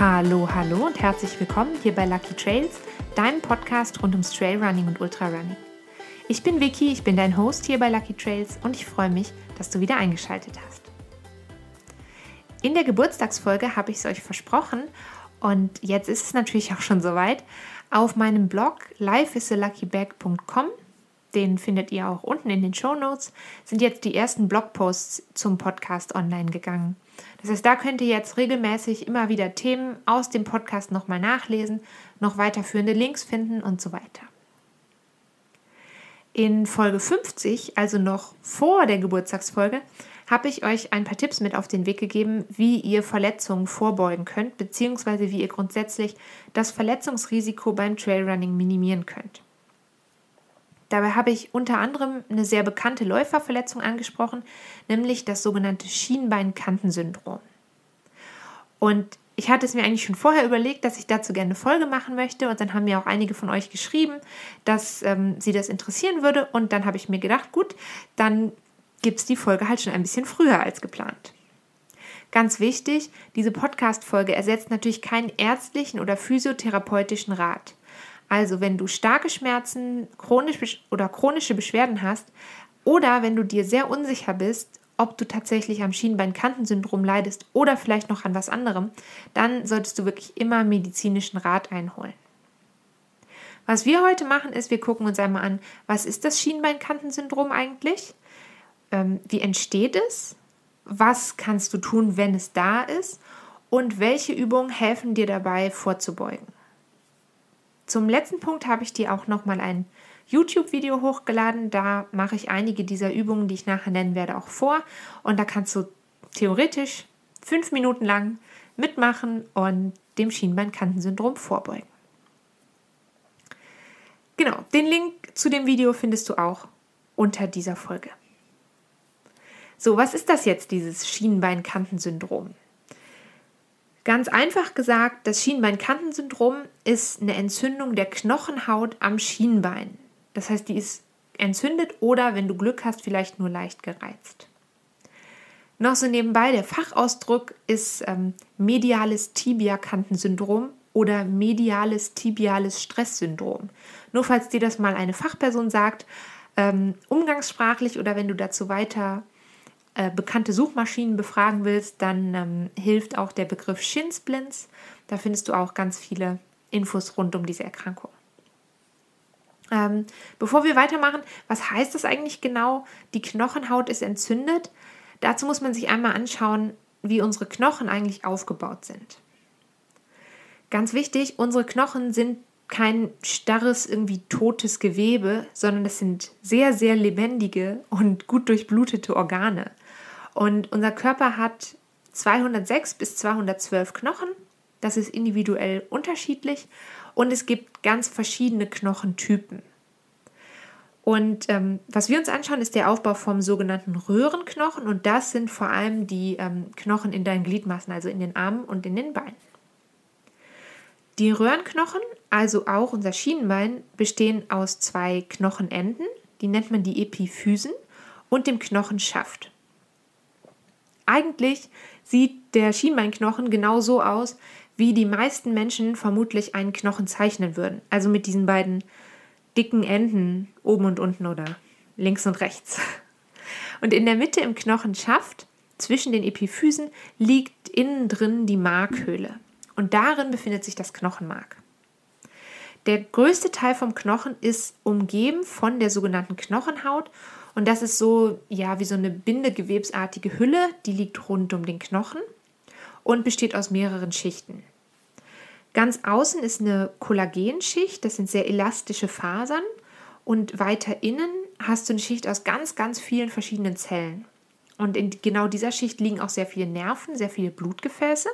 Hallo, hallo und herzlich willkommen hier bei Lucky Trails, deinem Podcast rund ums Trailrunning und Ultrarunning. Ich bin Vicky, ich bin dein Host hier bei Lucky Trails und ich freue mich, dass du wieder eingeschaltet hast. In der Geburtstagsfolge habe ich es euch versprochen und jetzt ist es natürlich auch schon soweit. Auf meinem Blog lifeisaluckybag.com, den findet ihr auch unten in den Show Notes, sind jetzt die ersten Blogposts zum Podcast online gegangen. Das heißt, da könnt ihr jetzt regelmäßig immer wieder Themen aus dem Podcast nochmal nachlesen, noch weiterführende Links finden und so weiter. In Folge 50, also noch vor der Geburtstagsfolge, habe ich euch ein paar Tipps mit auf den Weg gegeben, wie ihr Verletzungen vorbeugen könnt, beziehungsweise wie ihr grundsätzlich das Verletzungsrisiko beim Trailrunning minimieren könnt. Dabei habe ich unter anderem eine sehr bekannte Läuferverletzung angesprochen, nämlich das sogenannte Schienbeinkantensyndrom. Und ich hatte es mir eigentlich schon vorher überlegt, dass ich dazu gerne eine Folge machen möchte. Und dann haben mir auch einige von euch geschrieben, dass ähm, sie das interessieren würde. Und dann habe ich mir gedacht, gut, dann gibt es die Folge halt schon ein bisschen früher als geplant. Ganz wichtig, diese Podcast-Folge ersetzt natürlich keinen ärztlichen oder physiotherapeutischen Rat. Also, wenn du starke Schmerzen chronisch oder chronische Beschwerden hast oder wenn du dir sehr unsicher bist, ob du tatsächlich am Schienbeinkantensyndrom leidest oder vielleicht noch an was anderem, dann solltest du wirklich immer medizinischen Rat einholen. Was wir heute machen, ist, wir gucken uns einmal an, was ist das Schienbeinkantensyndrom eigentlich? ähm, wie entsteht es, was kannst du tun, wenn es da ist und welche Übungen helfen dir dabei vorzubeugen. Zum letzten Punkt habe ich dir auch nochmal ein YouTube-Video hochgeladen. Da mache ich einige dieser Übungen, die ich nachher nennen werde, auch vor. Und da kannst du theoretisch fünf Minuten lang mitmachen und dem Schienbeinkantensyndrom vorbeugen. Genau, den Link zu dem Video findest du auch unter dieser Folge. So, was ist das jetzt, dieses Schienbeinkantensyndrom? Ganz einfach gesagt, das Schienbeinkantensyndrom ist eine Entzündung der Knochenhaut am Schienbein. Das heißt, die ist entzündet oder, wenn du Glück hast, vielleicht nur leicht gereizt. Noch so nebenbei, der Fachausdruck ist ähm, mediales Tibiakantensyndrom oder mediales tibiales Stresssyndrom. Nur falls dir das mal eine Fachperson sagt, ähm, umgangssprachlich oder wenn du dazu weiter äh, bekannte Suchmaschinen befragen willst, dann ähm, hilft auch der Begriff Shinsplints. Da findest du auch ganz viele Infos rund um diese Erkrankung. Ähm, bevor wir weitermachen, was heißt das eigentlich genau? Die Knochenhaut ist entzündet. Dazu muss man sich einmal anschauen, wie unsere Knochen eigentlich aufgebaut sind. Ganz wichtig, unsere Knochen sind kein starres, irgendwie totes Gewebe, sondern das sind sehr, sehr lebendige und gut durchblutete Organe. Und unser Körper hat 206 bis 212 Knochen. Das ist individuell unterschiedlich. Und es gibt ganz verschiedene Knochentypen. Und ähm, was wir uns anschauen, ist der Aufbau vom sogenannten Röhrenknochen. Und das sind vor allem die ähm, Knochen in deinen Gliedmaßen, also in den Armen und in den Beinen. Die Röhrenknochen, also auch unser Schienenbein, bestehen aus zwei Knochenenden. Die nennt man die Epiphysen und dem Knochenschaft. Eigentlich sieht der Schienbeinknochen genau so aus, wie die meisten Menschen vermutlich einen Knochen zeichnen würden. Also mit diesen beiden dicken Enden oben und unten oder links und rechts. Und in der Mitte im Knochenschaft, zwischen den Epiphysen, liegt innen drin die Markhöhle. Und darin befindet sich das Knochenmark. Der größte Teil vom Knochen ist umgeben von der sogenannten Knochenhaut und das ist so, ja, wie so eine bindegewebsartige Hülle, die liegt rund um den Knochen und besteht aus mehreren Schichten. Ganz außen ist eine Kollagenschicht, das sind sehr elastische Fasern. Und weiter innen hast du eine Schicht aus ganz, ganz vielen verschiedenen Zellen. Und in genau dieser Schicht liegen auch sehr viele Nerven, sehr viele Blutgefäße.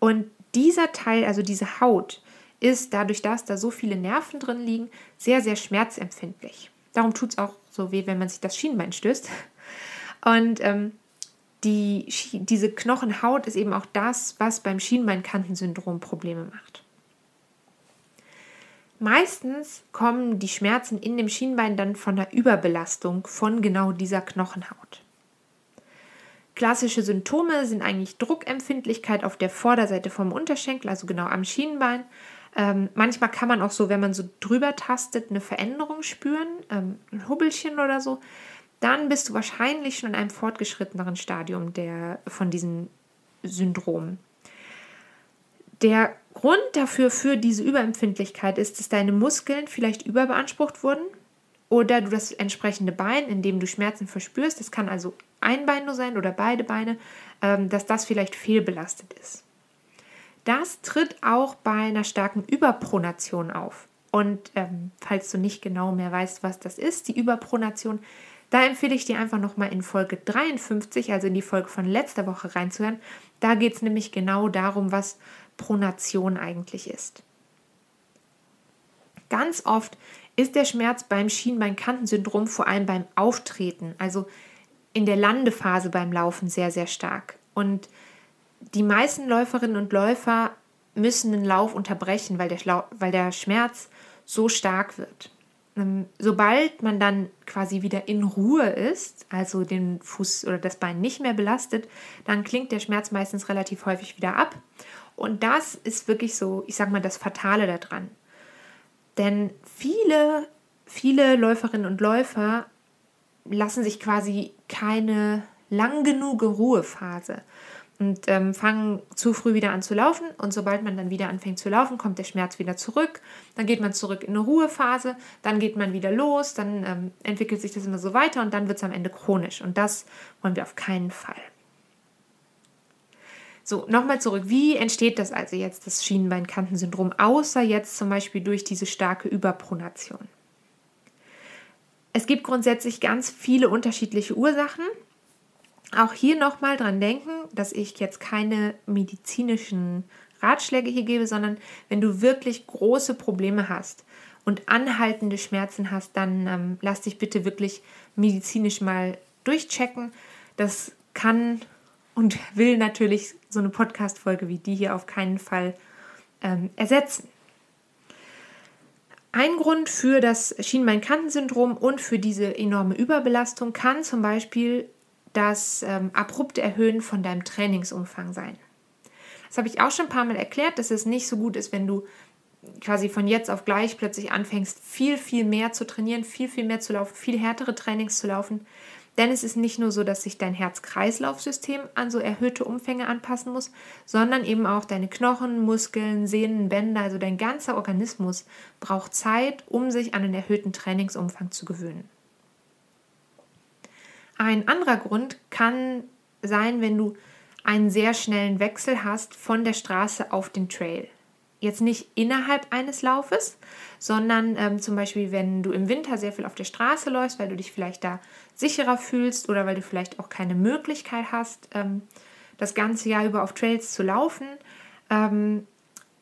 Und dieser Teil, also diese Haut, ist dadurch, dass da so viele Nerven drin liegen, sehr, sehr schmerzempfindlich. Darum tut es auch so weh, wenn man sich das Schienbein stößt. Und ähm, die, diese Knochenhaut ist eben auch das, was beim Schienbeinkantensyndrom Probleme macht. Meistens kommen die Schmerzen in dem Schienbein dann von der Überbelastung von genau dieser Knochenhaut. Klassische Symptome sind eigentlich Druckempfindlichkeit auf der Vorderseite vom Unterschenkel, also genau am Schienenbein. Ähm, manchmal kann man auch so, wenn man so drüber tastet, eine Veränderung spüren, ähm, ein Hubbelchen oder so. Dann bist du wahrscheinlich schon in einem fortgeschritteneren Stadium der, von diesem Syndrom. Der Grund dafür für diese Überempfindlichkeit ist, dass deine Muskeln vielleicht überbeansprucht wurden oder du das entsprechende Bein, in dem du Schmerzen verspürst, das kann also ein Bein nur sein oder beide Beine, ähm, dass das vielleicht fehlbelastet ist. Das tritt auch bei einer starken Überpronation auf. Und ähm, falls du nicht genau mehr weißt, was das ist, die Überpronation, da empfehle ich dir einfach nochmal in Folge 53, also in die Folge von letzter Woche reinzuhören. Da geht es nämlich genau darum, was Pronation eigentlich ist. Ganz oft ist der Schmerz beim Schienbeinkantensyndrom vor allem beim Auftreten, also in der Landephase beim Laufen sehr, sehr stark. Und die meisten Läuferinnen und Läufer müssen den Lauf unterbrechen, weil der, weil der Schmerz so stark wird. Ähm, sobald man dann quasi wieder in Ruhe ist, also den Fuß oder das Bein nicht mehr belastet, dann klingt der Schmerz meistens relativ häufig wieder ab. Und das ist wirklich so, ich sag mal, das Fatale daran. Denn viele, viele Läuferinnen und Läufer lassen sich quasi keine lang genug Ruhephase und ähm, fangen zu früh wieder an zu laufen. Und sobald man dann wieder anfängt zu laufen, kommt der Schmerz wieder zurück. Dann geht man zurück in eine Ruhephase, dann geht man wieder los, dann ähm, entwickelt sich das immer so weiter und dann wird es am Ende chronisch. Und das wollen wir auf keinen Fall. So, nochmal zurück. Wie entsteht das also jetzt, das Schienbeinkantensyndrom, außer jetzt zum Beispiel durch diese starke Überpronation? Es gibt grundsätzlich ganz viele unterschiedliche Ursachen. Auch hier nochmal dran denken, dass ich jetzt keine medizinischen Ratschläge hier gebe, sondern wenn du wirklich große Probleme hast und anhaltende Schmerzen hast, dann ähm, lass dich bitte wirklich medizinisch mal durchchecken. Das kann und will natürlich so eine Podcast-Folge wie die hier auf keinen Fall ähm, ersetzen. Ein Grund für das Schienbein-Kanten-Syndrom und für diese enorme Überbelastung kann zum Beispiel das ähm, abrupte Erhöhen von deinem Trainingsumfang sein. Das habe ich auch schon ein paar Mal erklärt, dass es nicht so gut ist, wenn du quasi von jetzt auf gleich plötzlich anfängst, viel, viel mehr zu trainieren, viel, viel mehr zu laufen, viel härtere Trainings zu laufen. Denn es ist nicht nur so, dass sich dein Herz-Kreislauf-System an so erhöhte Umfänge anpassen muss, sondern eben auch deine Knochen, Muskeln, Sehnen, Bänder, also dein ganzer Organismus braucht Zeit, um sich an den erhöhten Trainingsumfang zu gewöhnen. Ein anderer Grund kann sein, wenn du einen sehr schnellen Wechsel hast von der Straße auf den Trail. Jetzt nicht innerhalb eines Laufes, sondern ähm, zum Beispiel, wenn du im Winter sehr viel auf der Straße läufst, weil du dich vielleicht da sicherer fühlst oder weil du vielleicht auch keine Möglichkeit hast, ähm, das ganze Jahr über auf Trails zu laufen. Ähm,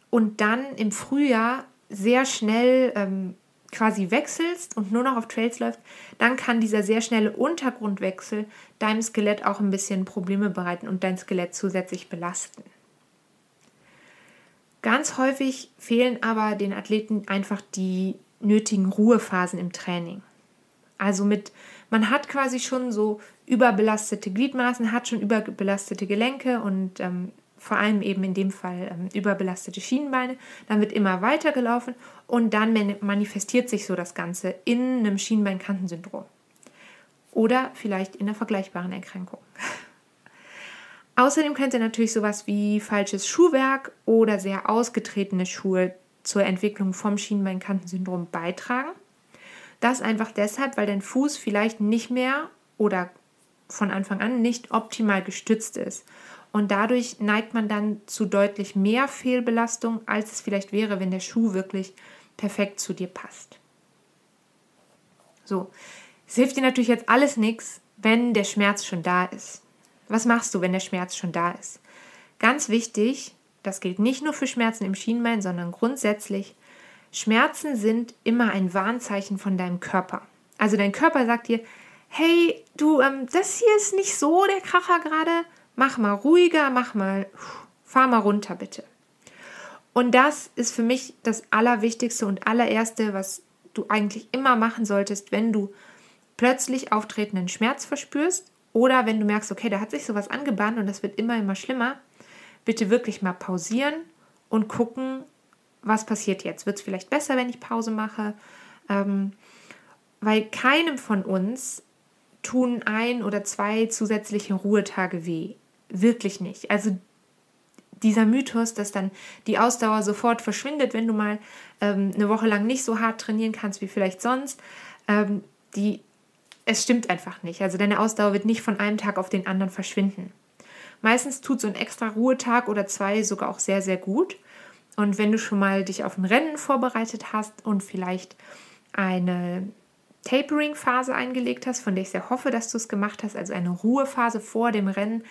und dann im Frühjahr sehr schnell ähm, quasi wechselst und nur noch auf Trails läuft, dann kann dieser sehr schnelle Untergrundwechsel deinem Skelett auch ein bisschen Probleme bereiten und dein Skelett zusätzlich belasten. Ganz häufig fehlen aber den Athleten einfach die nötigen Ruhephasen im Training. Also mit, man hat quasi schon so überbelastete Gliedmaßen, hat schon überbelastete Gelenke und ähm, vor allem eben in dem Fall ähm, überbelastete Schienenbeine. Dann wird immer weiter gelaufen und dann manifestiert sich so das Ganze in einem Schienbeinkantensyndrom. Oder vielleicht in einer vergleichbaren Erkrankung. Außerdem könnte natürlich sowas wie falsches Schuhwerk oder sehr ausgetretene Schuhe zur Entwicklung vom Schienbeinkantensyndrom beitragen. Das einfach deshalb, weil dein Fuß vielleicht nicht mehr oder von Anfang an nicht optimal gestützt ist und dadurch neigt man dann zu deutlich mehr Fehlbelastung, als es vielleicht wäre, wenn der Schuh wirklich perfekt zu dir passt. So, es hilft dir natürlich jetzt alles nichts, wenn der Schmerz schon da ist. Was machst du, wenn der Schmerz schon da ist? Ganz wichtig, das gilt nicht nur für Schmerzen im Schienbein, sondern grundsätzlich, Schmerzen sind immer ein Warnzeichen von deinem Körper. Also dein Körper sagt dir, hey, du, ähm, das hier ist nicht so der Kracher gerade, mach mal ruhiger, mach mal, fahr mal runter bitte. Und das ist für mich das Allerwichtigste und allererste, was du eigentlich immer machen solltest, wenn du plötzlich auftretenden Schmerz verspürst Oder wenn du merkst, okay, da hat sich sowas angebahnt und das wird immer, immer schlimmer, bitte wirklich mal pausieren und gucken, was passiert jetzt. Wird es vielleicht besser, wenn ich Pause mache? Ähm, weil keinem von uns tun ein oder zwei zusätzliche Ruhetage weh. Wirklich nicht. Also dieser Mythos, dass dann die Ausdauer sofort verschwindet, wenn du mal ähm, eine Woche lang nicht so hart trainieren kannst wie vielleicht sonst, ähm, die, es stimmt einfach nicht. Also deine Ausdauer wird nicht von einem Tag auf den anderen verschwinden. Meistens tut so ein extra Ruhetag oder zwei sogar auch sehr, sehr gut. Und wenn du schon mal dich auf ein Rennen vorbereitet hast und vielleicht eine Tapering-Phase eingelegt hast, von der ich sehr hoffe, dass du es gemacht hast, also eine Ruhephase vor dem Rennen,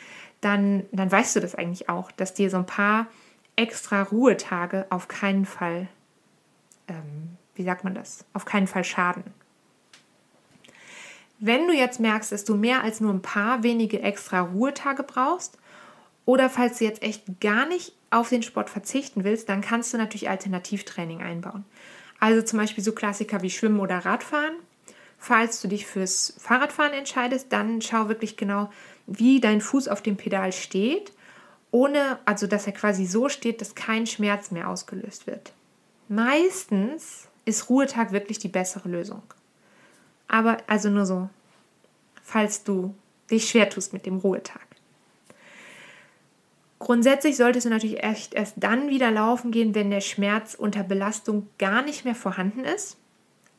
dann, dann weißt du das eigentlich auch, dass dir so ein paar extra Ruhetage auf keinen Fall, ähm, wie sagt man das, auf keinen Fall schaden. Wenn du jetzt merkst, dass du mehr als nur ein paar wenige extra Ruhetage brauchst, oder falls du jetzt echt gar nicht auf den Sport verzichten willst, dann kannst du natürlich Alternativtraining einbauen. Also zum Beispiel so Klassiker wie Schwimmen oder Radfahren. Falls du dich fürs Fahrradfahren entscheidest, dann schau wirklich genau, wie dein Fuß auf dem Pedal steht, ohne, also dass er quasi so steht, dass kein Schmerz mehr ausgelöst wird. Meistens ist Ruhetag wirklich die bessere Lösung. Aber also nur so, falls du dich schwer tust mit dem Ruhetag. Grundsätzlich solltest du natürlich echt erst dann wieder laufen gehen, wenn der Schmerz unter Belastung gar nicht mehr vorhanden ist.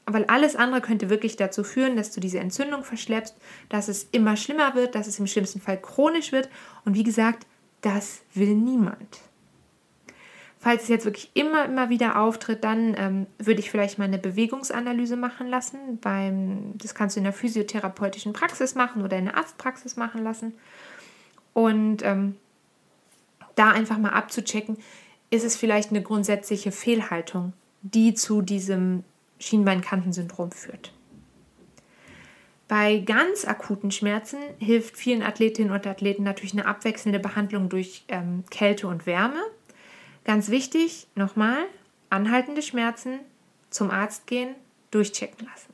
Weil alles andere könnte wirklich dazu führen, dass du diese Entzündung verschleppst, dass es immer schlimmer wird, dass es im schlimmsten Fall chronisch wird. Und wie gesagt, das will niemand. Falls es jetzt wirklich immer, immer wieder auftritt, dann ähm, würde ich vielleicht mal eine Bewegungsanalyse machen lassen. Beim, das kannst du in der physiotherapeutischen Praxis machen oder in der Arztpraxis machen lassen. Und ähm, da einfach mal abzuchecken, ist es vielleicht eine grundsätzliche Fehlhaltung, die zu diesem Schienbeinkantensyndrom führt. Bei ganz akuten Schmerzen hilft vielen Athletinnen und Athleten natürlich eine abwechselnde Behandlung durch ähm, Kälte und Wärme. Ganz wichtig, nochmal, anhaltende Schmerzen, zum Arzt gehen, durchchecken lassen.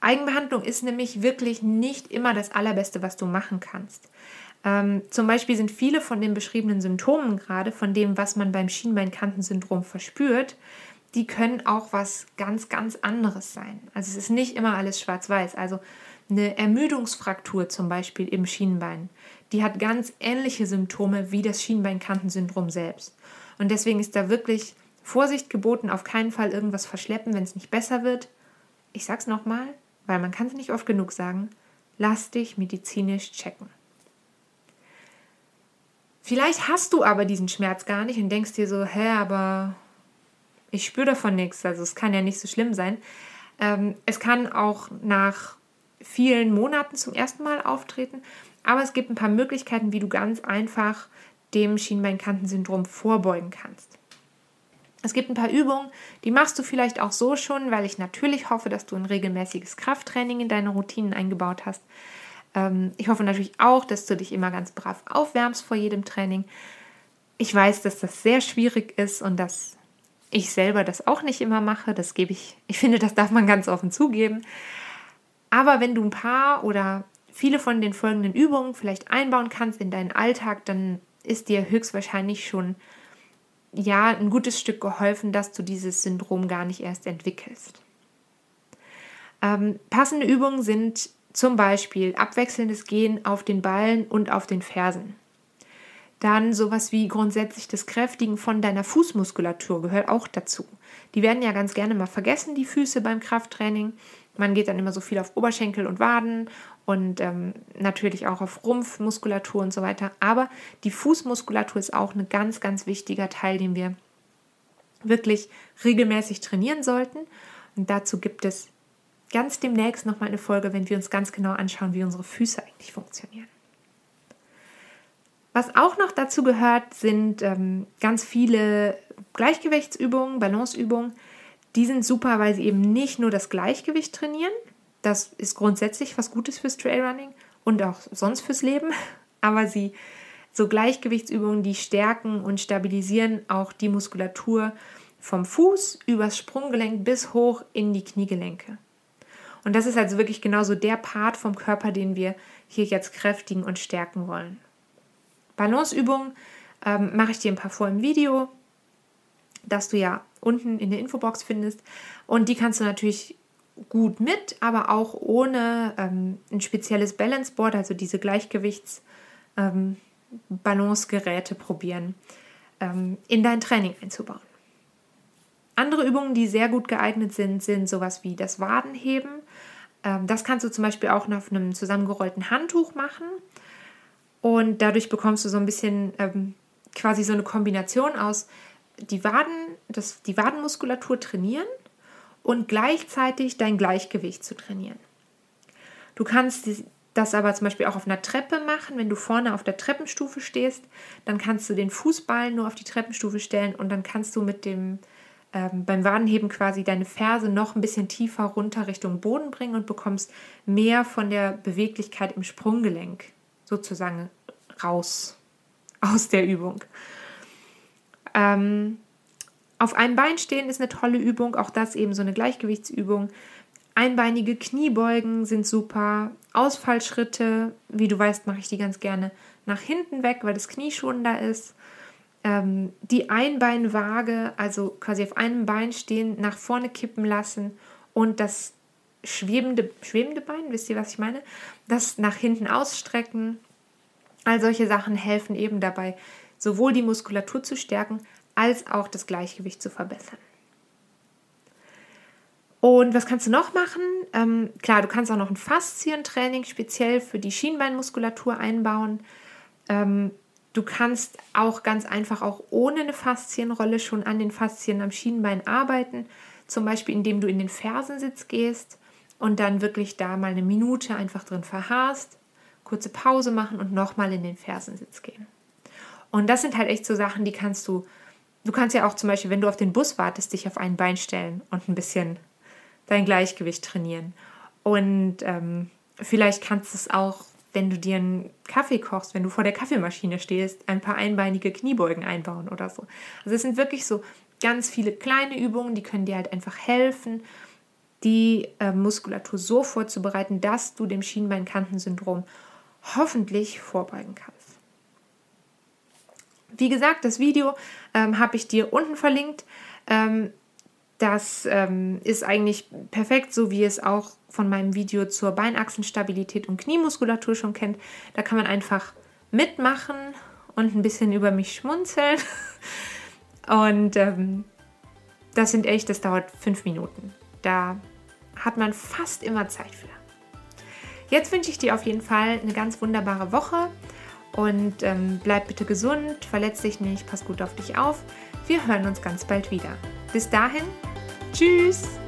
Eigenbehandlung ist nämlich wirklich nicht immer das Allerbeste, was du machen kannst. Ähm, zum Beispiel sind viele von den beschriebenen Symptomen gerade, von dem, was man beim Schienbeinkantensyndrom verspürt, die können auch was ganz, ganz anderes sein. Also es ist nicht immer alles schwarz-weiß. Also eine Ermüdungsfraktur zum Beispiel im Schienbein, die hat ganz ähnliche Symptome wie das Schienbeinkantensyndrom selbst. Und deswegen ist da wirklich Vorsicht geboten, auf keinen Fall irgendwas verschleppen, wenn es nicht besser wird. Ich sag's nochmal, weil man kann es nicht oft genug sagen, lass dich medizinisch checken. Vielleicht hast du aber diesen Schmerz gar nicht und denkst dir so, hä, aber ich spüre davon nichts, also es kann ja nicht so schlimm sein. Ähm, es kann auch nach vielen Monaten zum ersten Mal auftreten, aber es gibt ein paar Möglichkeiten, wie du ganz einfach dem Schienbeinkantensyndrom vorbeugen kannst. Es gibt ein paar Übungen, die machst du vielleicht auch so schon, weil ich natürlich hoffe, dass du ein regelmäßiges Krafttraining in deine Routinen eingebaut hast. Ähm, ich hoffe natürlich auch, dass du dich immer ganz brav aufwärmst vor jedem Training. Ich weiß, dass das sehr schwierig ist und dass ich selber das auch nicht immer mache. Das gebe ich, ich finde, das darf man ganz offen zugeben. Aber wenn du ein paar oder viele von den folgenden Übungen vielleicht einbauen kannst in deinen Alltag, dann ist dir höchstwahrscheinlich schon ja ein gutes Stück geholfen, dass du dieses Syndrom gar nicht erst entwickelst. Ähm, passende Übungen sind zum Beispiel abwechselndes Gehen auf den Ballen und auf den Fersen. Dann sowas wie grundsätzlich das Kräftigen von deiner Fußmuskulatur gehört auch dazu. Die werden ja ganz gerne mal vergessen, die Füße beim Krafttraining. Man geht dann immer so viel auf Oberschenkel und Waden und ähm, natürlich auch auf Rumpfmuskulatur und so weiter. Aber die Fußmuskulatur ist auch ein ganz, ganz wichtiger Teil, den wir wirklich regelmäßig trainieren sollten. Und dazu gibt es ganz demnächst nochmal eine Folge, wenn wir uns ganz genau anschauen, wie unsere Füße eigentlich funktionieren. Was auch noch dazu gehört, sind ähm, ganz viele Gleichgewichtsübungen, Balanceübungen. Die sind super, weil sie eben nicht nur das Gleichgewicht trainieren. Das ist grundsätzlich was Gutes fürs Trailrunning und auch sonst fürs Leben. Aber sie so Gleichgewichtsübungen, die stärken und stabilisieren auch die Muskulatur vom Fuß übers Sprunggelenk bis hoch in die Kniegelenke. Und das ist also wirklich genauso der Part vom Körper, den wir hier jetzt kräftigen und stärken wollen. Balanceübungen ähm, mache ich dir ein paar vor im Video, das du ja unten in der Infobox findest. Und die kannst du natürlich gut mit, aber auch ohne ähm, ein spezielles Balance Board, also diese Gleichgewichts ähm, probieren, ähm, in dein Training einzubauen. Andere Übungen, die sehr gut geeignet sind, sind sowas wie das Wadenheben. Ähm, das kannst du zum Beispiel auch auf einem zusammengerollten Handtuch machen. Und dadurch bekommst du so ein bisschen ähm, quasi so eine Kombination aus die Waden, das, die Wadenmuskulatur trainieren und gleichzeitig dein Gleichgewicht zu trainieren. Du kannst das aber zum Beispiel auch auf einer Treppe machen. Wenn du vorne auf der Treppenstufe stehst, dann kannst du den Fußballen nur auf die Treppenstufe stellen und dann kannst du mit dem ähm, beim Wadenheben quasi deine Ferse noch ein bisschen tiefer runter Richtung Boden bringen und bekommst mehr von der Beweglichkeit im Sprunggelenk sozusagen raus aus der Übung. Ähm, auf einem Bein stehen ist eine tolle Übung, auch das eben so eine Gleichgewichtsübung. Einbeinige Kniebeugen sind super. Ausfallschritte, wie du weißt, mache ich die ganz gerne nach hinten weg, weil das Knie schonender ist. Ähm, die Einbeinwaage, also quasi auf einem Bein stehen, nach vorne kippen lassen und das schwebende, schwebende Bein, wisst ihr, was ich meine? Das nach hinten ausstrecken. All solche Sachen helfen eben dabei, sowohl die Muskulatur zu stärken, als auch das Gleichgewicht zu verbessern. Und was kannst du noch machen? Ähm, klar, du kannst auch noch ein Faszientraining speziell für die Schienbeinmuskulatur einbauen. Ähm, du kannst auch ganz einfach auch ohne eine Faszienrolle schon an den Faszien am Schienbein arbeiten. Zum Beispiel, indem du in den Fersensitz gehst und dann wirklich da mal eine Minute einfach drin verharrst, kurze Pause machen und nochmal in den Fersensitz gehen. Und das sind halt echt so Sachen, die kannst du, du kannst ja auch zum Beispiel, wenn du auf den Bus wartest, dich auf ein Bein stellen und ein bisschen dein Gleichgewicht trainieren. Und ähm, vielleicht kannst du es auch, wenn du dir einen Kaffee kochst, wenn du vor der Kaffeemaschine stehst, ein paar einbeinige Kniebeugen einbauen oder so. Also es sind wirklich so ganz viele kleine Übungen, die können dir halt einfach helfen, die äh, Muskulatur so vorzubereiten, dass du dem Schienbeinkantensyndrom hoffentlich vorbeugen kannst. Wie gesagt, das Video ähm, habe ich dir unten verlinkt. Ähm, das ähm, ist eigentlich perfekt, so wie es auch von meinem Video zur Beinachsenstabilität und Kniemuskulatur schon kennt. Da kann man einfach mitmachen und ein bisschen über mich schmunzeln. Und ähm, das sind echt, das dauert fünf Minuten. Da hat man fast immer Zeit für. Jetzt wünsche ich dir auf jeden Fall eine ganz wunderbare Woche und ähm, bleib bitte gesund, verletz dich nicht, pass gut auf dich auf. Wir hören uns ganz bald wieder. Bis dahin, tschüss!